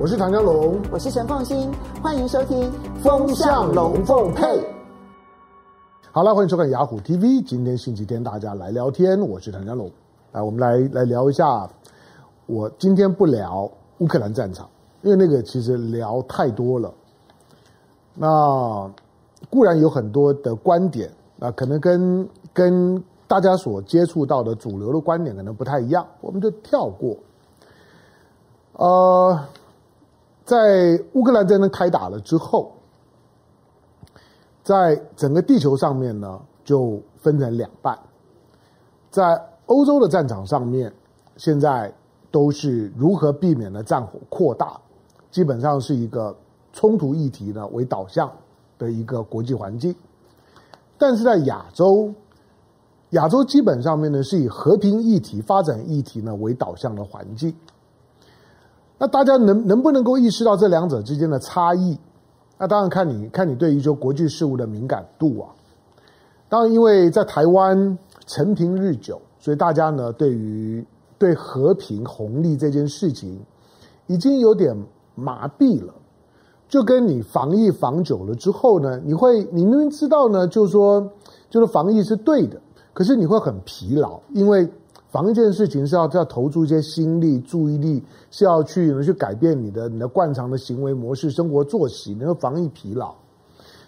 我是唐江龙，我是陈凤新，欢迎收听《风向龙凤配》。好了，欢迎收看雅虎 TV。今天星期天，大家来聊天。我是唐江龙，来，我们来来聊一下。我今天不聊乌克兰战场，因为那个其实聊太多了。那固然有很多的观点，那可能跟跟大家所接触到的主流的观点可能不太一样，我们就跳过。呃。在乌克兰战争开打了之后，在整个地球上面呢，就分成两半。在欧洲的战场上面，现在都是如何避免了战火扩大，基本上是一个冲突议题呢为导向的一个国际环境。但是在亚洲，亚洲基本上面呢是以和平议题、发展议题呢为导向的环境。那大家能能不能够意识到这两者之间的差异？那当然看你看你对于就国际事务的敏感度啊。当然，因为在台湾承平日久，所以大家呢对于对和平红利这件事情已经有点麻痹了。就跟你防疫防久了之后呢，你会你明明知道呢，就是说就是防疫是对的，可是你会很疲劳，因为。防一件事情是要要投注一些心力、注意力，是要去去改变你的你的惯常的行为模式、生活作息，能够防疫疲劳。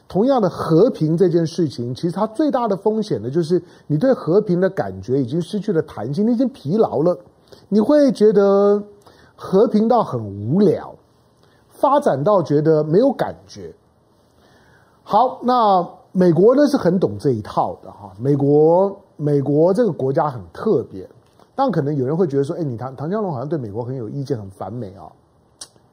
同样的，和平这件事情，其实它最大的风险呢，就是你对和平的感觉已经失去了弹性，你已经疲劳了，你会觉得和平到很无聊，发展到觉得没有感觉。好，那美国呢是很懂这一套的哈，美国。美国这个国家很特别，但可能有人会觉得说：“哎，你唐唐江龙好像对美国很有意见，很反美啊。”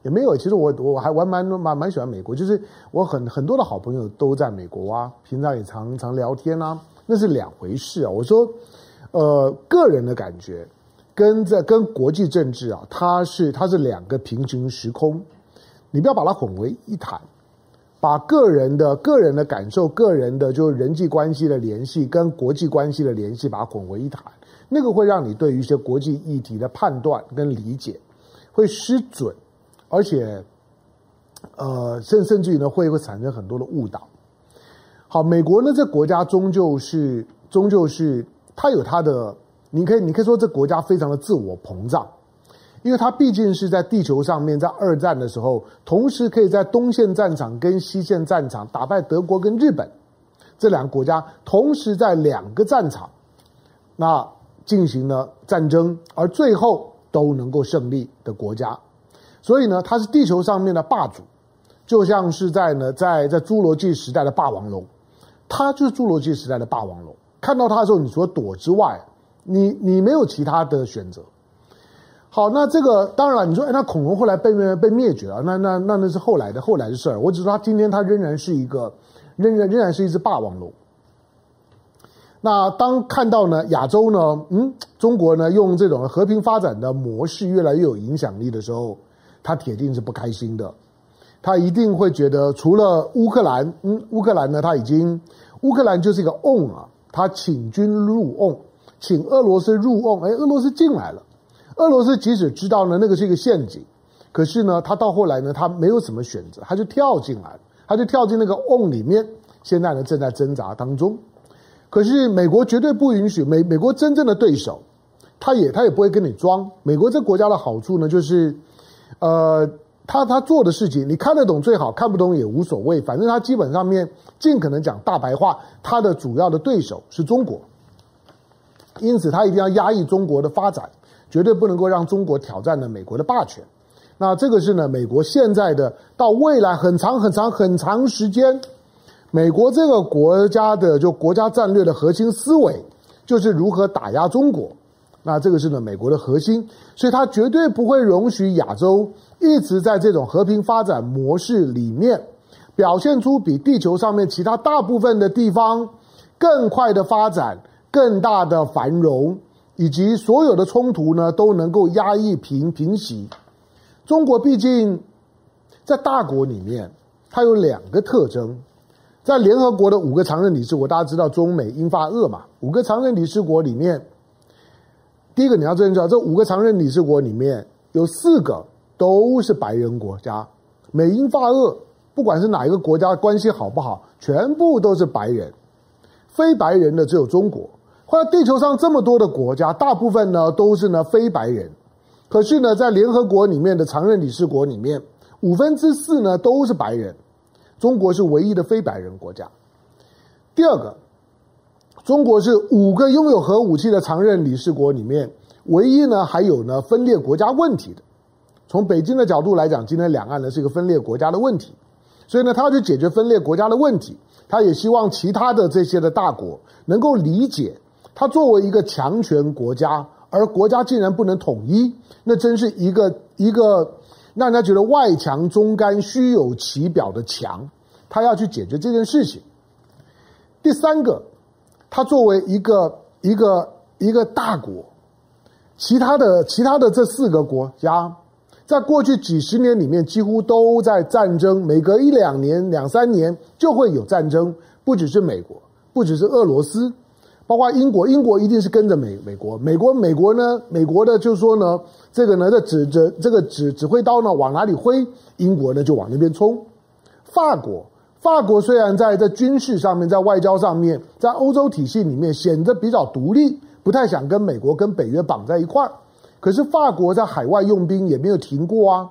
也没有，其实我我还蛮蛮蛮蛮喜欢美国，就是我很很多的好朋友都在美国啊，平常也常常聊天啊，那是两回事啊。我说，呃，个人的感觉跟这跟国际政治啊，它是它是两个平行时空，你不要把它混为一谈。把个人的个人的感受、个人的就是人际关系的联系跟国际关系的联系，把它混为一谈，那个会让你对于一些国际议题的判断跟理解会失准，而且，呃，甚甚至于呢，会会产生很多的误导。好，美国呢，这国家终究是终究是它有它的，你可以你可以说这国家非常的自我膨胀。因为它毕竟是在地球上面，在二战的时候，同时可以在东线战场跟西线战场打败德国跟日本这两个国家，同时在两个战场那进行了战争，而最后都能够胜利的国家。所以呢，它是地球上面的霸主，就像是在呢，在在侏罗纪时代的霸王龙，它就是侏罗纪时代的霸王龙。看到它的时候，你除了躲之外，你你没有其他的选择。好，那这个当然了，你说，哎，那恐龙后来被灭被灭绝了，那那那那是后来的后来的事儿。我只说他今天他仍然是一个，仍然仍然是一只霸王龙。那当看到呢亚洲呢，嗯，中国呢用这种和平发展的模式越来越有影响力的时候，他铁定是不开心的。他一定会觉得，除了乌克兰，嗯，乌克兰呢，他已经乌克兰就是一个 on 啊，他请军入 on，请俄罗斯入 on，哎，俄罗斯进来了。俄罗斯即使知道呢，那个是一个陷阱，可是呢，他到后来呢，他没有什么选择，他就跳进来，他就跳进那个瓮里面。现在呢，正在挣扎当中。可是美国绝对不允许美美国真正的对手，他也他也不会跟你装。美国这国家的好处呢，就是，呃，他他做的事情你看得懂最好，看不懂也无所谓，反正他基本上面尽可能讲大白话。他的主要的对手是中国，因此他一定要压抑中国的发展。绝对不能够让中国挑战了美国的霸权，那这个是呢，美国现在的到未来很长很长很长时间，美国这个国家的就国家战略的核心思维就是如何打压中国，那这个是呢美国的核心，所以它绝对不会容许亚洲一直在这种和平发展模式里面表现出比地球上面其他大部分的地方更快的发展、更大的繁荣。以及所有的冲突呢，都能够压抑平平息。中国毕竟在大国里面，它有两个特征。在联合国的五个常任理事国，大家知道中美英法俄嘛？五个常任理事国里面，第一个你要认知道，这五个常任理事国里面有四个都是白人国家，美英法俄不管是哪一个国家关系好不好，全部都是白人，非白人的只有中国。或者地球上这么多的国家，大部分呢都是呢非白人，可是呢在联合国里面的常任理事国里面，五分之四呢都是白人，中国是唯一的非白人国家。第二个，中国是五个拥有核武器的常任理事国里面，唯一呢还有呢分裂国家问题的。从北京的角度来讲，今天两岸呢是一个分裂国家的问题，所以呢他要去解决分裂国家的问题，他也希望其他的这些的大国能够理解。他作为一个强权国家，而国家竟然不能统一，那真是一个一个让人家觉得外强中干、虚有其表的强。他要去解决这件事情。第三个，他作为一个一个一个大国，其他的其他的这四个国家，在过去几十年里面几乎都在战争，每隔一两年、两三年就会有战争，不只是美国，不只是俄罗斯。包括英国，英国一定是跟着美美国，美国美国呢，美国的就是说呢，这个呢，这指着这个指指挥刀呢往哪里挥，英国呢就往那边冲。法国，法国虽然在在军事上面，在外交上面，在欧洲体系里面显得比较独立，不太想跟美国跟北约绑在一块儿，可是法国在海外用兵也没有停过啊。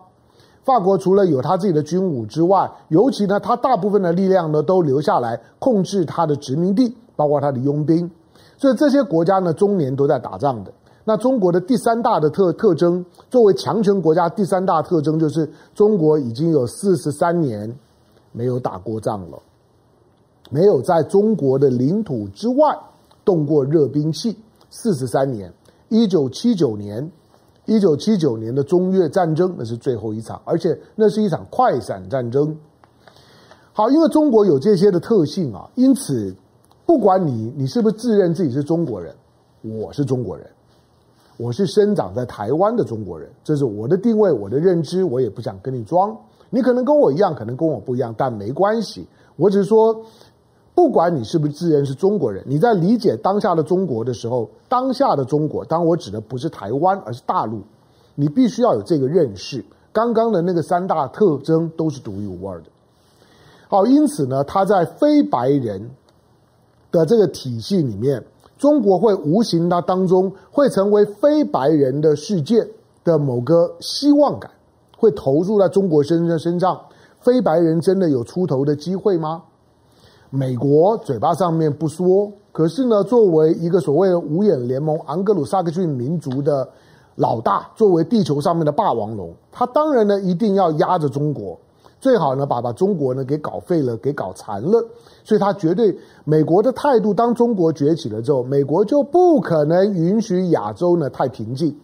法国除了有他自己的军武之外，尤其呢，他大部分的力量呢都留下来控制他的殖民地，包括他的佣兵。所以这些国家呢，终年都在打仗的。那中国的第三大的特特征，作为强权国家，第三大特征就是中国已经有四十三年没有打过仗了，没有在中国的领土之外动过热兵器。四十三年，一九七九年，一九七九年的中越战争那是最后一场，而且那是一场快闪战争。好，因为中国有这些的特性啊，因此。不管你你是不是自认自己是中国人，我是中国人，我是生长在台湾的中国人，这是我的定位，我的认知，我也不想跟你装。你可能跟我一样，可能跟我不一样，但没关系。我只是说，不管你是不是自认是中国人，你在理解当下的中国的时候，当下的中国，当我指的不是台湾，而是大陆，你必须要有这个认识。刚刚的那个三大特征都是独一无二的。好，因此呢，他在非白人。的这个体系里面，中国会无形的当中会成为非白人的世界的某个希望感，会投入在中国身上身上。非白人真的有出头的机会吗？美国嘴巴上面不说，可是呢，作为一个所谓的五眼联盟、盎格鲁撒克逊民族的老大，作为地球上面的霸王龙，他当然呢一定要压着中国。最好呢，把把中国呢给搞废了，给搞残了。所以他绝对美国的态度，当中国崛起了之后，美国就不可能允许亚洲呢太平静，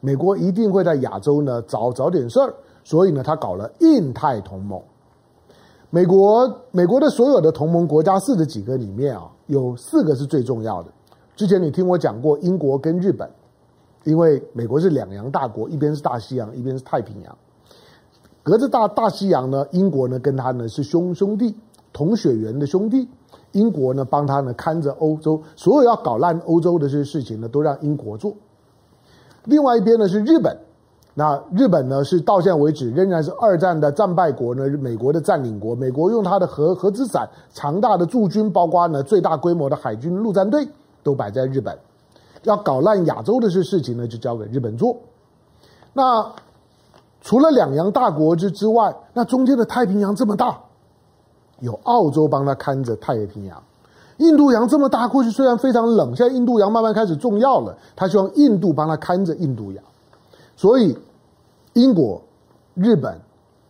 美国一定会在亚洲呢找找点事儿。所以呢，他搞了印太同盟。美国美国的所有的同盟国家四十几个里面啊，有四个是最重要的。之前你听我讲过，英国跟日本，因为美国是两洋大国，一边是大西洋，一边是太平洋。隔着大大西洋呢，英国呢跟他呢是兄兄弟，同血缘的兄弟。英国呢帮他呢看着欧洲，所有要搞烂欧洲的这些事情呢，都让英国做。另外一边呢是日本，那日本呢是到现在为止仍然是二战的战败国呢，美国的占领国。美国用他的核核子伞、强大的驻军，包括呢最大规模的海军陆战队，都摆在日本。要搞烂亚洲的这事情呢，就交给日本做。那。除了两洋大国之之外，那中间的太平洋这么大，有澳洲帮他看着太平洋；印度洋这么大，过去虽然非常冷，现在印度洋慢慢开始重要了，他希望印度帮他看着印度洋。所以，英国、日本、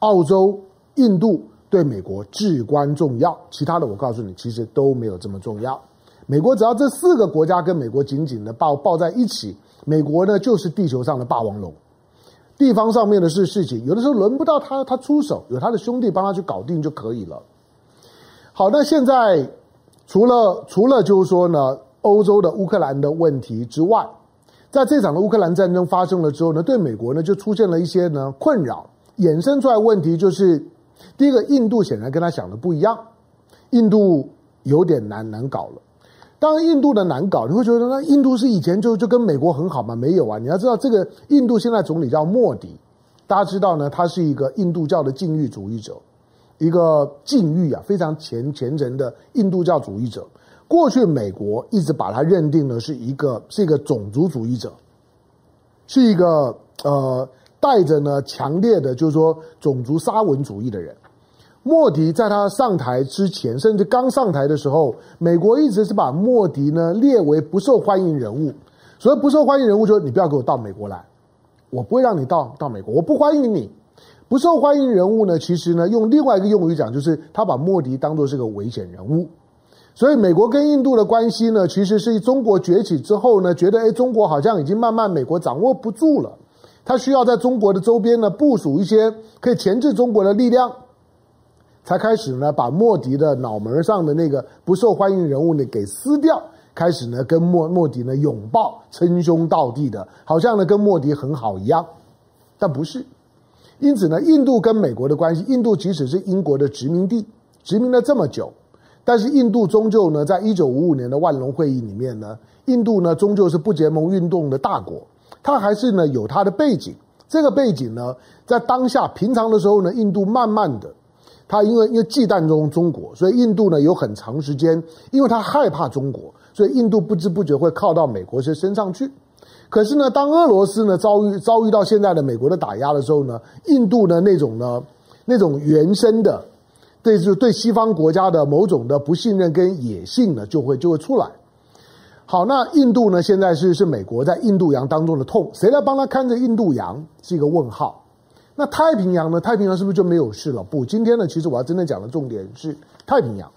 澳洲、印度对美国至关重要，其他的我告诉你，其实都没有这么重要。美国只要这四个国家跟美国紧紧的抱抱在一起，美国呢就是地球上的霸王龙。地方上面的事事情，有的时候轮不到他，他出手，有他的兄弟帮他去搞定就可以了。好，那现在除了除了就是说呢，欧洲的乌克兰的问题之外，在这场的乌克兰战争发生了之后呢，对美国呢就出现了一些呢困扰，衍生出来问题就是，第一个，印度显然跟他想的不一样，印度有点难难搞了。当然，印度的难搞，你会觉得那印度是以前就就跟美国很好吗？没有啊！你要知道，这个印度现在总理叫莫迪，大家知道呢，他是一个印度教的禁欲主义者，一个禁欲啊非常虔虔诚的印度教主义者。过去美国一直把他认定呢是一个是一个种族主义者，是一个呃带着呢强烈的就是说种族沙文主义的人。莫迪在他上台之前，甚至刚上台的时候，美国一直是把莫迪呢列为不受欢迎人物。所以不受欢迎人物，就你不要给我到美国来，我不会让你到到美国，我不欢迎你。不受欢迎人物呢，其实呢用另外一个用语讲，就是他把莫迪当做是个危险人物。所以，美国跟印度的关系呢，其实是中国崛起之后呢，觉得诶，中国好像已经慢慢美国掌握不住了，他需要在中国的周边呢部署一些可以钳制中国的力量，才开始呢把莫迪的脑门上的那个不受欢迎人物呢给撕掉，开始呢跟莫莫迪呢拥抱，称兄道弟的，好像呢跟莫迪很好一样，但不是。因此呢，印度跟美国的关系，印度即使是英国的殖民地，殖民了这么久。但是印度终究呢，在一九五五年的万隆会议里面呢，印度呢终究是不结盟运动的大国，它还是呢有它的背景。这个背景呢，在当下平常的时候呢，印度慢慢的，他因为因为忌惮中中国，所以印度呢有很长时间，因为他害怕中国，所以印度不知不觉会靠到美国身上去。可是呢，当俄罗斯呢遭遇遭遇到现在的美国的打压的时候呢，印度呢那种呢那种原生的。对，就对西方国家的某种的不信任跟野性呢，就会就会出来。好，那印度呢，现在是是美国在印度洋当中的痛，谁来帮他看着印度洋是一个问号。那太平洋呢？太平洋是不是就没有事了？不，今天呢，其实我要真正讲的重点是太平洋。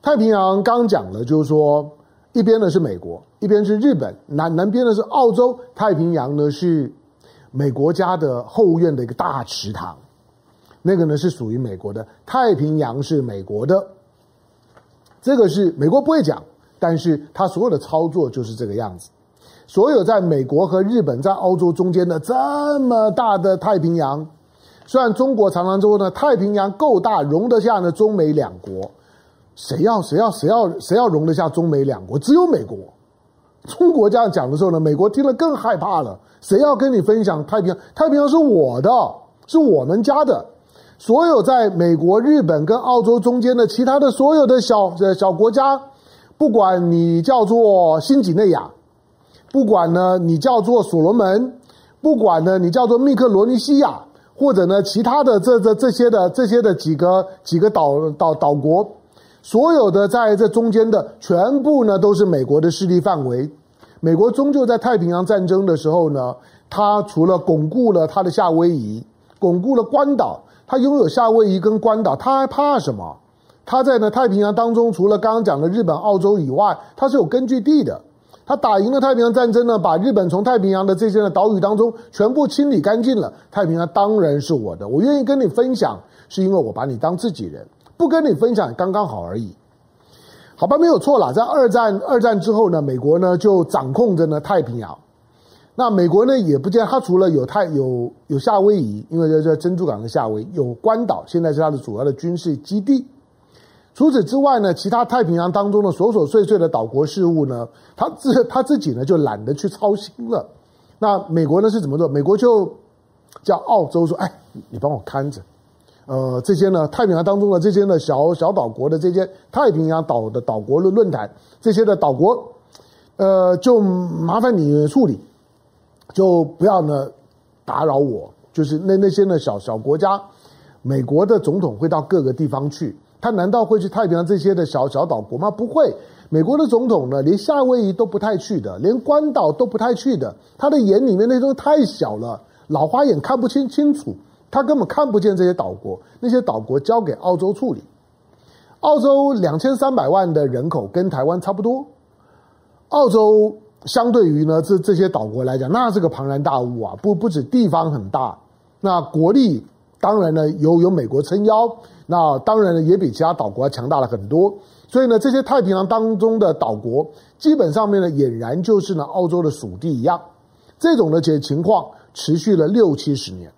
太平洋刚讲了，就是说一边呢是美国，一边是日本，南南边呢是澳洲。太平洋呢是美国家的后院的一个大池塘。那个呢是属于美国的，太平洋是美国的，这个是美国不会讲，但是他所有的操作就是这个样子。所有在美国和日本在澳洲中间的这么大的太平洋，虽然中国常常说呢，太平洋够大，容得下呢中美两国，谁要谁要谁要谁要容得下中美两国？只有美国。中国这样讲的时候呢，美国听了更害怕了。谁要跟你分享太平洋？太平洋是我的，是我们家的。所有在美国、日本跟澳洲中间的其他的所有的小小国家，不管你叫做新几内亚，不管呢你叫做所罗门，不管呢你叫做密克罗尼西亚，或者呢其他的这这这些的这些的几个几个岛岛岛国，所有的在这中间的全部呢都是美国的势力范围。美国终究在太平洋战争的时候呢，它除了巩固了它的夏威夷，巩固了关岛。他拥有夏威夷跟关岛，他还怕什么？他在呢太平洋当中，除了刚刚讲的日本、澳洲以外，他是有根据地的。他打赢了太平洋战争呢，把日本从太平洋的这些的岛屿当中全部清理干净了。太平洋当然是我的，我愿意跟你分享，是因为我把你当自己人，不跟你分享刚刚好而已。好吧，没有错了。在二战二战之后呢，美国呢就掌控着呢太平洋。那美国呢也不见，他除了有太有有夏威夷，因为在这珍珠港的夏威夷，有关岛，现在是它的主要的军事基地。除此之外呢，其他太平洋当中的琐琐碎碎的岛国事务呢，他自他自己呢就懒得去操心了。那美国呢是怎么做？美国就叫澳洲说：“哎，你帮我看着，呃，这些呢太平洋当中的这些呢小小岛国的这些太平洋岛的岛国的论坛，这些的岛国，呃，就麻烦你处理。”就不要呢打扰我，就是那那些呢小小国家，美国的总统会到各个地方去，他难道会去太平洋这些的小小岛国吗？不会，美国的总统呢连夏威夷都不太去的，连关岛都不太去的，他的眼里面那东西太小了，老花眼看不清清楚，他根本看不见这些岛国，那些岛国交给澳洲处理。澳洲两千三百万的人口跟台湾差不多，澳洲。相对于呢，这这些岛国来讲，那是个庞然大物啊！不不止地方很大，那国力当然呢有有美国撑腰，那当然呢也比其他岛国要强大了很多。所以呢，这些太平洋当中的岛国，基本上面呢俨然就是呢澳洲的属地一样。这种的情况持续了六七十年。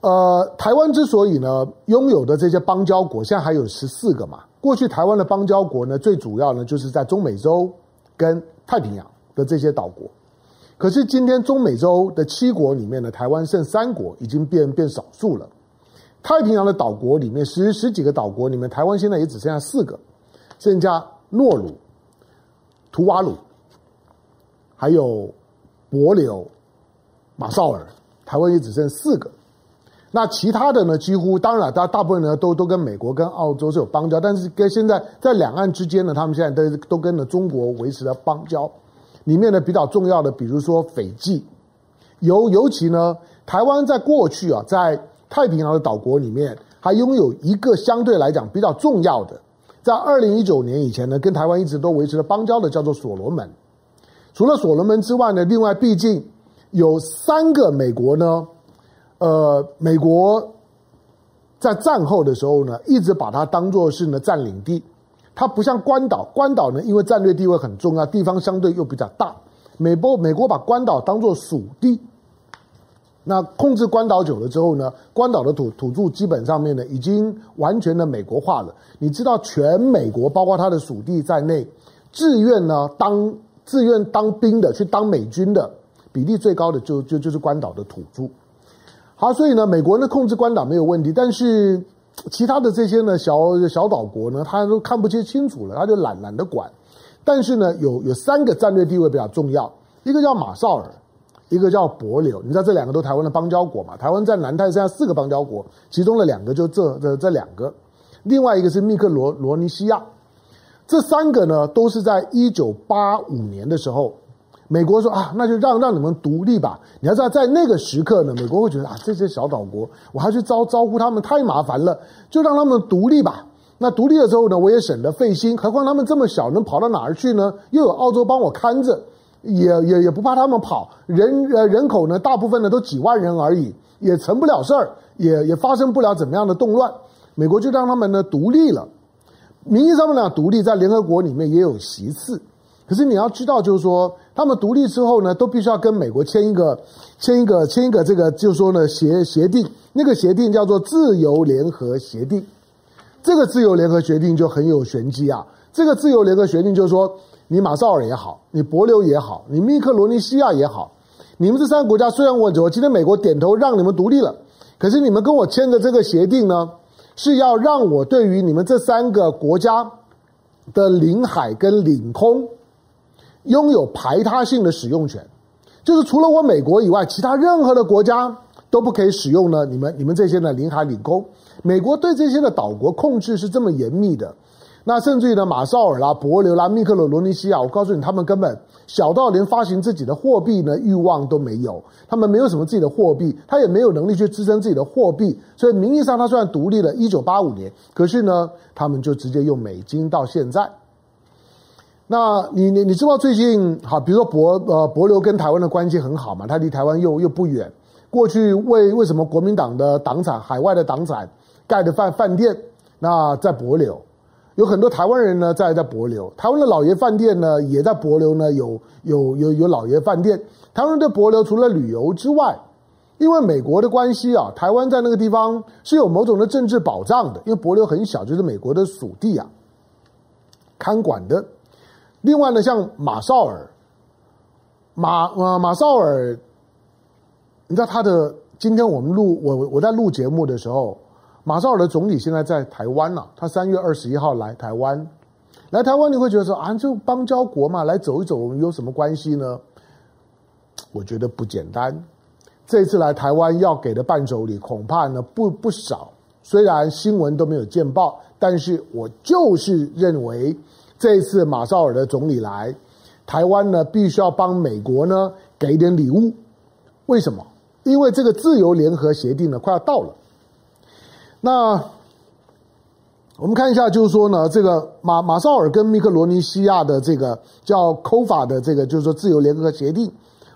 呃，台湾之所以呢拥有的这些邦交国，现在还有十四个嘛。过去台湾的邦交国呢，最主要呢就是在中美洲。跟太平洋的这些岛国，可是今天中美洲的七国里面呢，台湾剩三国，已经变变少数了。太平洋的岛国里面，十十几个岛国里面，台湾现在也只剩下四个，剩下诺鲁、图瓦鲁，还有帛琉、马绍尔，台湾也只剩四个。那其他的呢，几乎当然，大大部分呢都都跟美国跟澳洲是有邦交，但是跟现在在两岸之间呢，他们现在都都跟着中国维持了邦交。里面呢比较重要的，比如说斐济，尤尤其呢，台湾在过去啊，在太平洋的岛国里面，还拥有一个相对来讲比较重要的，在二零一九年以前呢，跟台湾一直都维持了邦交的，叫做所罗门。除了所罗门之外呢，另外毕竟有三个美国呢，呃，美国在战后的时候呢，一直把它当做是呢占领地。它不像关岛，关岛呢，因为战略地位很重要，地方相对又比较大。美国美国把关岛当做属地，那控制关岛久了之后呢，关岛的土土著基本上面呢，已经完全的美国化了。你知道，全美国包括它的属地在内，自愿呢当自愿当兵的去当美军的比例最高的就就就是关岛的土著。好，所以呢，美国呢控制关岛没有问题，但是。其他的这些呢，小小岛国呢，他都看不清清楚了，他就懒懒得管。但是呢，有有三个战略地位比较重要，一个叫马绍尔，一个叫帛琉。你知道这两个都台湾的邦交国嘛？台湾在南太剩下四个邦交国，其中的两个就这这这两个，另外一个是密克罗罗尼西亚。这三个呢，都是在一九八五年的时候。美国说啊，那就让让你们独立吧。你要知道，在那个时刻呢，美国会觉得啊，这些小岛国，我还去招招呼他们太麻烦了，就让他们独立吧。那独立了之后呢，我也省得费心。何况他们这么小，能跑到哪儿去呢？又有澳洲帮我看着，也也也不怕他们跑。人呃人口呢，大部分呢都几万人而已，也成不了事儿，也也发生不了怎么样的动乱。美国就让他们呢独立了，名义上面俩独立，在联合国里面也有席次。可是你要知道，就是说。他们独立之后呢，都必须要跟美国签一个、签一个、签一个这个，就是说呢协协定。那个协定叫做自由联合协定。这个自由联合协定就很有玄机啊。这个自由联合协定就是说，你马绍尔也好，你帛琉也好，你密克罗尼西亚也好，你们这三个国家虽然我我今天美国点头让你们独立了，可是你们跟我签的这个协定呢，是要让我对于你们这三个国家的领海跟领空。拥有排他性的使用权，就是除了我美国以外，其他任何的国家都不可以使用呢。你们你们这些呢，领海领空，美国对这些的岛国控制是这么严密的。那甚至于呢，马绍尔啦、帛琉啦、密克罗罗尼西亚，我告诉你，他们根本小到连发行自己的货币呢欲望都没有，他们没有什么自己的货币，他也没有能力去支撑自己的货币。所以名义上他虽然独立了，一九八五年，可是呢，他们就直接用美金到现在。那你你你知道最近好，比如说帛呃帛琉跟台湾的关系很好嘛，他离台湾又又不远。过去为为什么国民党的党产海外的党产盖的饭饭店，那在帛琉有很多台湾人呢在在帛琉，台湾的老爷饭店呢也在帛琉呢有有有有老爷饭店。台湾人对帛琉除了旅游之外，因为美国的关系啊，台湾在那个地方是有某种的政治保障的，因为帛琉很小，就是美国的属地啊，看管的。另外呢，像马绍尔，马呃马绍尔，你知道他的今天我们录我我在录节目的时候，马绍尔的总理现在在台湾了。他三月二十一号来台湾，来台湾你会觉得说啊，就邦交国嘛，来走一走有什么关系呢？我觉得不简单。这次来台湾要给的伴手礼恐怕呢不不少，虽然新闻都没有见报，但是我就是认为。这一次马绍尔的总理来台湾呢，必须要帮美国呢给一点礼物。为什么？因为这个自由联合协定呢快要到了。那我们看一下，就是说呢，这个马马绍尔跟密克罗尼西亚的这个叫 COFA 的这个，就是说自由联合协定，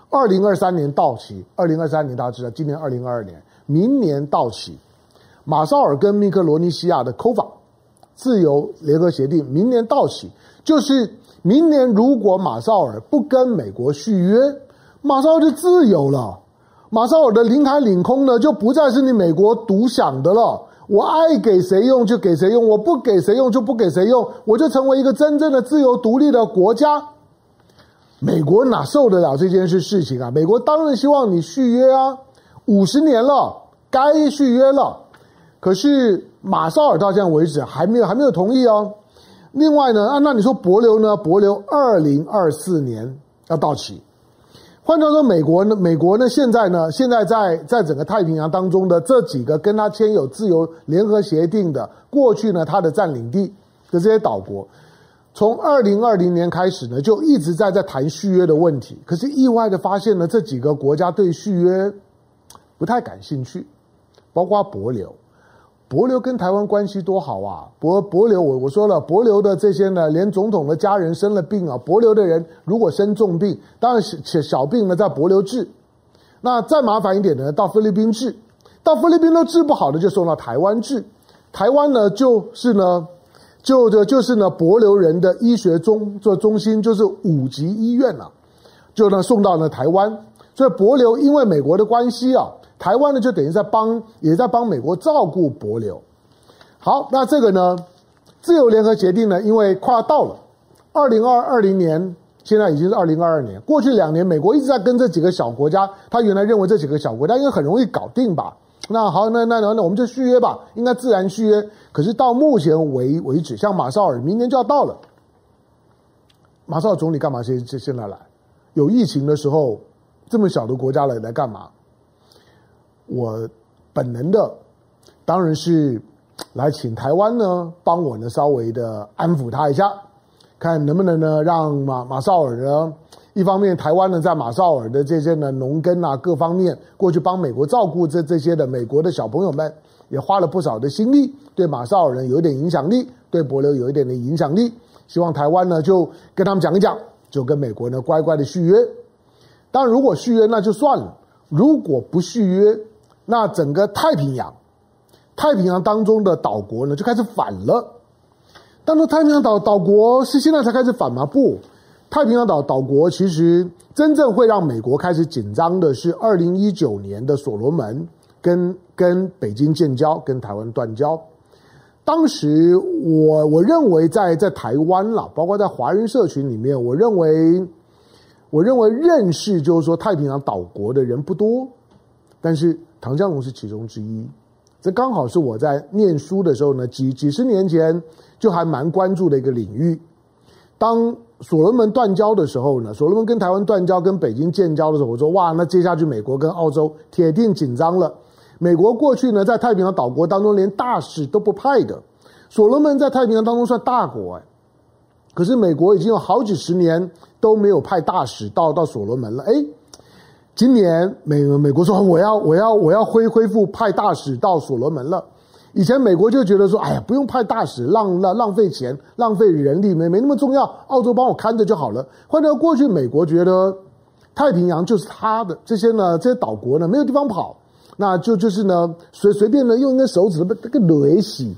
二零二三年到期。二零二三年大家知道，今年二零二二年，明年到期。马绍尔跟密克罗尼西亚的 COFA。自由联合协定明年到期，就是明年如果马绍尔不跟美国续约，马绍尔就自由了。马绍尔的领海领空呢，就不再是你美国独享的了。我爱给谁用就给谁用，我不给谁用就不给谁用，我就成为一个真正的自由独立的国家。美国哪受得了这件事事情啊？美国当然希望你续约啊，五十年了，该续约了。可是马绍尔到现在为止还没有还没有同意哦。另外呢，啊，那你说帛琉呢？帛琉二零二四年要到期。换句话说，美国呢，美国呢，现在呢，现在在在整个太平洋当中的这几个跟他签有自由联合协定的，过去呢，他的占领地的这些岛国。从二零二零年开始呢，就一直在在谈续约的问题。可是意外的发现呢，这几个国家对续约不太感兴趣，包括帛琉。帛琉跟台湾关系多好啊！帛帛琉，我我说了，帛琉的这些呢，连总统的家人生了病啊，帛琉的人如果生重病，当然小小病呢在帛琉治。那再麻烦一点呢，到菲律宾治，到菲律宾都治不好的，就送到台湾治。台湾呢，就是呢。就这就是呢，帛琉人的医学中做中心就是五级医院了，就呢送到了台湾，所以帛琉因为美国的关系啊，台湾呢就等于在帮也在帮美国照顾帛琉。好，那这个呢，自由联合协定呢，因为快要到了二零二二零年，现在已经是二零二二年，过去两年美国一直在跟这几个小国家，他原来认为这几个小国家应该很容易搞定吧。那好，那那那那我们就续约吧，应该自然续约。可是到目前为为止，像马绍尔明年就要到了，马绍尔总理干嘛现现现在来？有疫情的时候，这么小的国家来来干嘛？我本能的当然是来请台湾呢帮我呢稍微的安抚他一下，看能不能呢让马马绍尔呢。一方面，台湾呢，在马绍尔的这些呢农耕啊各方面，过去帮美国照顾这这些的美国的小朋友们，也花了不少的心力，对马绍尔人有一点影响力，对帛琉有一点的影响力。希望台湾呢就跟他们讲一讲，就跟美国呢乖乖的续约。当然，如果续约那就算了；如果不续约，那整个太平洋，太平洋当中的岛国呢就开始反了。当中太平洋岛岛国是现在才开始反吗？不。太平洋岛岛国其实真正会让美国开始紧张的是二零一九年的所罗门跟跟北京建交，跟台湾断交。当时我我认为在在台湾啦，包括在华人社群里面，我认为我认为认识就是说太平洋岛国的人不多，但是唐江龙是其中之一。这刚好是我在念书的时候呢，几几十年前就还蛮关注的一个领域。当所罗门断交的时候呢，所罗门跟台湾断交，跟北京建交的时候，我说哇，那接下去美国跟澳洲铁定紧张了。美国过去呢，在太平洋岛国当中连大使都不派的，所罗门在太平洋当中算大国哎，可是美国已经有好几十年都没有派大使到到所罗门了。哎，今年美美国说我要我要我要恢恢复派大使到所罗门了。以前美国就觉得说，哎呀，不用派大使，浪浪浪费钱，浪费人力，没没那么重要，澳洲帮我看着就好了。换到过去，美国觉得太平洋就是他的，这些呢，这些岛国呢，没有地方跑，那就就是呢，随随便呢，用一根手指头这个雷洗，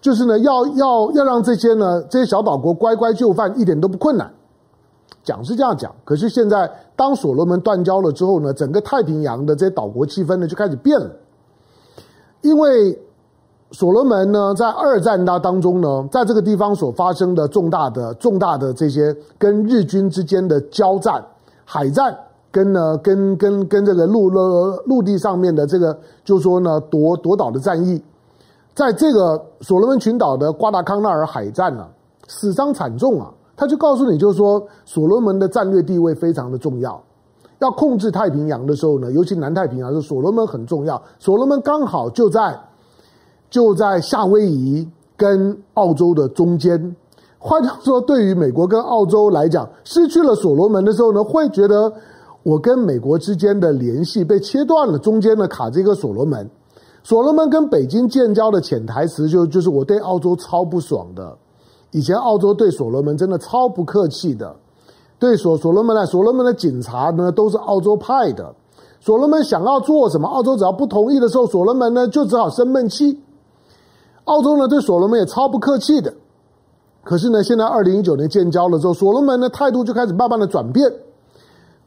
就是呢，要要要让这些呢，这些小岛国乖乖就范，一点都不困难。讲是这样讲，可是现在当所罗门断交了之后呢，整个太平洋的这些岛国气氛呢就开始变了，因为。所罗门呢，在二战当当中呢，在这个地方所发生的重大的重大的这些跟日军之间的交战、海战，跟呢跟跟跟这个陆陆陆地上面的这个，就说呢夺夺岛的战役，在这个所罗门群岛的瓜达康纳尔海战呢，死伤惨重啊！他就告诉你，就是说所罗门的战略地位非常的重要，要控制太平洋的时候呢，尤其南太平洋是所罗门很重要，所罗门刚好就在。就在夏威夷跟澳洲的中间，换句话说，对于美国跟澳洲来讲，失去了所罗门的时候呢，会觉得我跟美国之间的联系被切断了，中间呢卡这个所罗门。所罗门跟北京建交的潜台词就就是我对澳洲超不爽的，以前澳洲对所罗门真的超不客气的，对所所罗门呢，所罗门的警察呢都是澳洲派的，所罗门想要做什么，澳洲只要不同意的时候，所罗门呢就只好生闷气。澳洲呢对所罗门也超不客气的，可是呢，现在二零一九年建交了之后，所罗门的态度就开始慢慢的转变。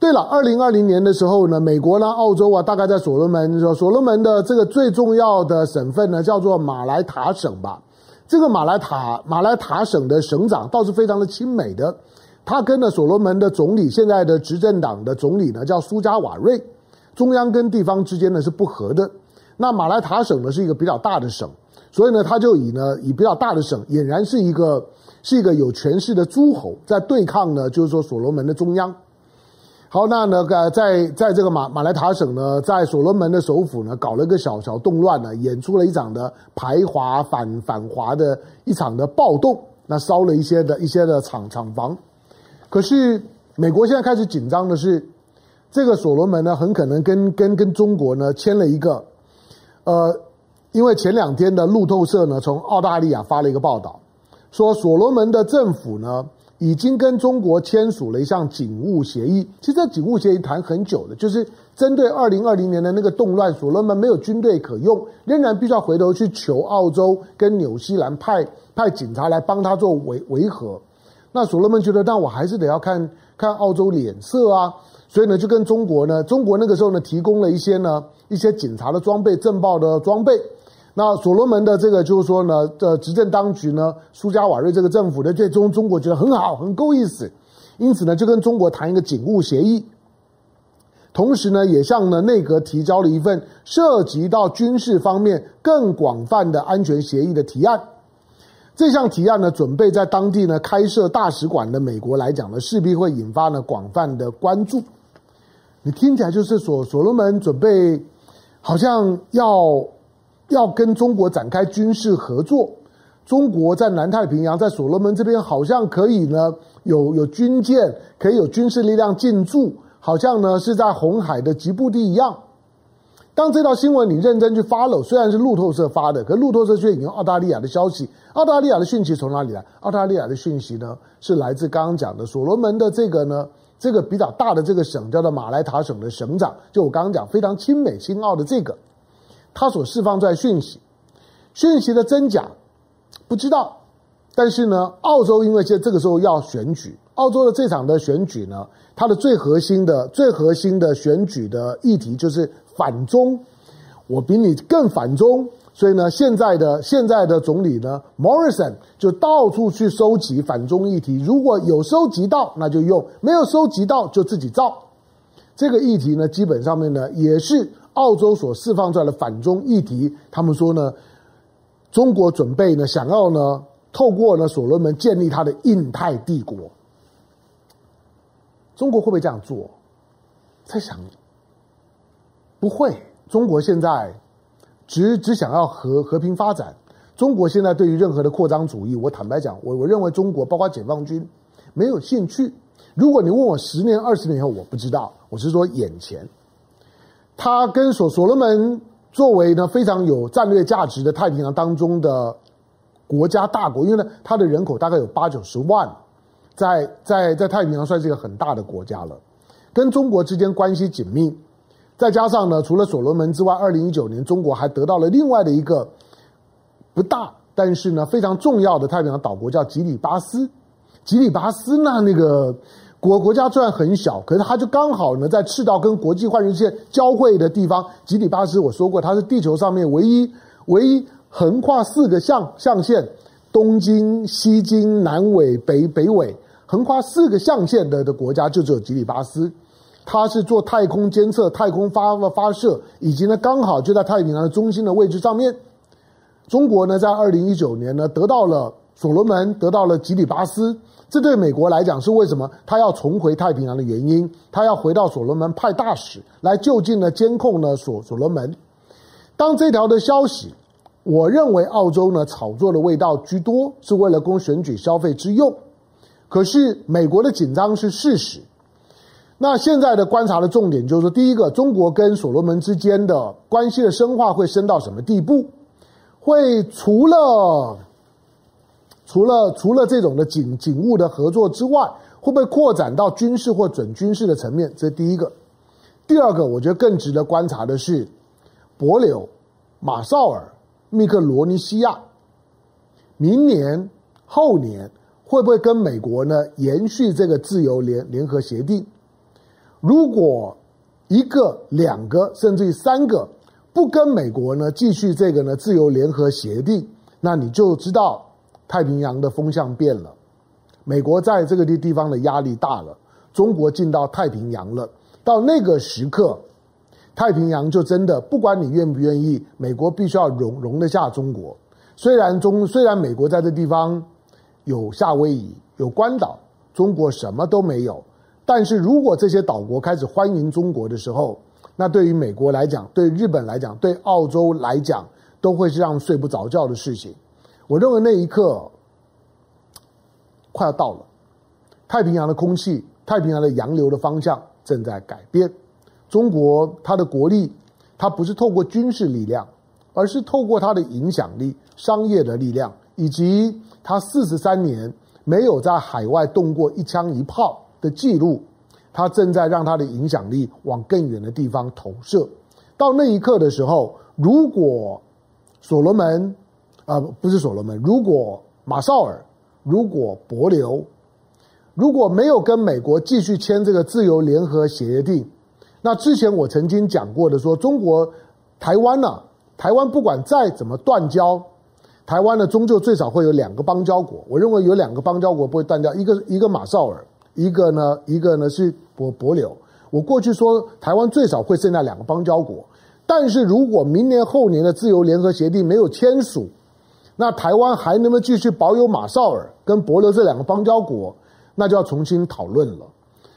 对了，二零二零年的时候呢，美国呢、澳洲啊，大概在所罗门说，所罗门的这个最重要的省份呢，叫做马来塔省吧。这个马来塔马来塔省的省长倒是非常的亲美的，他跟呢所罗门的总理，现在的执政党的总理呢叫苏加瓦瑞，中央跟地方之间呢是不和的。那马来塔省呢是一个比较大的省，所以呢他就以呢以比较大的省，俨然是一个是一个有权势的诸侯，在对抗呢就是说所罗门的中央。好，那那个在在这个马马来塔省呢，在所罗门的首府呢搞了一个小小动乱呢，演出了一场的排华反反华的一场的暴动，那烧了一些的一些的厂厂房。可是美国现在开始紧张的是，这个所罗门呢很可能跟跟跟中国呢签了一个。呃，因为前两天的路透社呢，从澳大利亚发了一个报道，说所罗门的政府呢，已经跟中国签署了一项警务协议。其实这警务协议谈很久了，就是针对二零二零年的那个动乱，所罗门没有军队可用，仍然必须要回头去求澳洲跟纽西兰派派警察来帮他做维维和。那所罗门觉得，但我还是得要看看澳洲脸色啊。所以呢，就跟中国呢，中国那个时候呢，提供了一些呢，一些警察的装备、政报的装备。那所罗门的这个就是说呢，的执政当局呢，苏加瓦瑞这个政府呢最终中国觉得很好，很够意思，因此呢，就跟中国谈一个警务协议，同时呢，也向呢内阁提交了一份涉及到军事方面更广泛的安全协议的提案。这项提案呢，准备在当地呢开设大使馆的美国来讲呢，势必会引发呢广泛的关注。你听起来就是所所罗门准备，好像要要跟中国展开军事合作。中国在南太平洋，在所罗门这边，好像可以呢有有军舰，可以有军事力量进驻，好像呢是在红海的吉布地一样。当这条新闻你认真去 follow，虽然是路透社发的，可路透社却引用澳大利亚的消息。澳大利亚的讯息从哪里来？澳大利亚的讯息呢，是来自刚刚讲的所罗门的这个呢。这个比较大的这个省叫做马来塔省的省长，就我刚刚讲非常亲美亲澳的这个，他所释放出来讯息，讯息的真假不知道，但是呢，澳洲因为现在这个时候要选举，澳洲的这场的选举呢，它的最核心的最核心的选举的议题就是反中，我比你更反中。所以呢，现在的现在的总理呢，Morrison 就到处去收集反中议题，如果有收集到，那就用；没有收集到，就自己造。这个议题呢，基本上面呢，也是澳洲所释放出来的反中议题。他们说呢，中国准备呢，想要呢，透过呢，所罗门建立他的印太帝国。中国会不会这样做？在想，不会。中国现在。只只想要和和平发展。中国现在对于任何的扩张主义，我坦白讲，我我认为中国包括解放军没有兴趣。如果你问我十年、二十年以后，我不知道。我是说眼前，他跟所所罗门作为呢非常有战略价值的太平洋当中的国家大国，因为呢它的人口大概有八九十万，在在在太平洋算是一个很大的国家了，跟中国之间关系紧密。再加上呢，除了所罗门之外，二零一九年中国还得到了另外的一个不大，但是呢非常重要的太平洋岛国，叫吉里巴斯。吉里巴斯呢，那个国国家虽然很小，可是它就刚好呢在赤道跟国际换日线交汇的地方。吉里巴斯我说过，它是地球上面唯一唯一横跨四个象象限：东经、西经、南纬、北北纬，横跨四个象限的的国家，就只有吉里巴斯。它是做太空监测、太空发发射，以及呢刚好就在太平洋的中心的位置上面。中国呢在二零一九年呢得到了所罗门，得到了吉里巴斯，这对美国来讲是为什么？他要重回太平洋的原因，他要回到所罗门派大使来就近呢监控呢所所罗门。当这条的消息，我认为澳洲呢炒作的味道居多，是为了供选举消费之用。可是美国的紧张是事实。那现在的观察的重点就是说，第一个，中国跟所罗门之间的关系的深化会深到什么地步？会除了除了除了这种的警警务的合作之外，会不会扩展到军事或准军事的层面？这是第一个。第二个，我觉得更值得观察的是，帛琉、马绍尔、密克罗尼西亚，明年后年会不会跟美国呢延续这个自由联联合协定？如果一个、两个，甚至于三个不跟美国呢继续这个呢自由联合协定，那你就知道太平洋的风向变了。美国在这个地地方的压力大了，中国进到太平洋了。到那个时刻，太平洋就真的不管你愿不愿意，美国必须要容容得下中国。虽然中虽然美国在这地方有夏威夷、有关岛，中国什么都没有。但是如果这些岛国开始欢迎中国的时候，那对于美国来讲，对日本来讲，对澳洲来讲，都会是让睡不着觉的事情。我认为那一刻快要到了，太平洋的空气、太平洋的洋流的方向正在改变。中国它的国力，它不是透过军事力量，而是透过它的影响力、商业的力量，以及它四十三年没有在海外动过一枪一炮的记录，它正在让它的影响力往更远的地方投射。到那一刻的时候，如果所罗门。啊、呃，不是所罗门。如果马绍尔，如果帛琉，如果没有跟美国继续签这个自由联合协定，那之前我曾经讲过的说，中国台湾呢、台湾不管再怎么断交，台湾呢终究最少会有两个邦交国。我认为有两个邦交国不会断交，一个一个马绍尔，一个呢一个呢是帛帛琉。我过去说台湾最少会剩下两个邦交国，但是如果明年后年的自由联合协定没有签署，那台湾还能不能继续保有马绍尔跟帛琉这两个邦交国？那就要重新讨论了。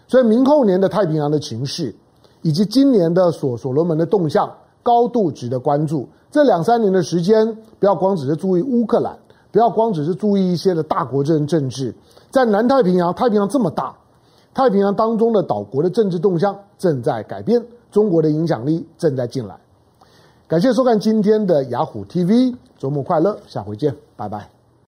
所以明后年的太平洋的情势，以及今年的所所罗门的动向，高度值得关注。这两三年的时间，不要光只是注意乌克兰，不要光只是注意一些的大国政政治，在南太平洋，太平洋这么大，太平洋当中的岛国的政治动向正在改变，中国的影响力正在进来。感谢收看今天的雅虎 TV，周末快乐，下回见，拜拜。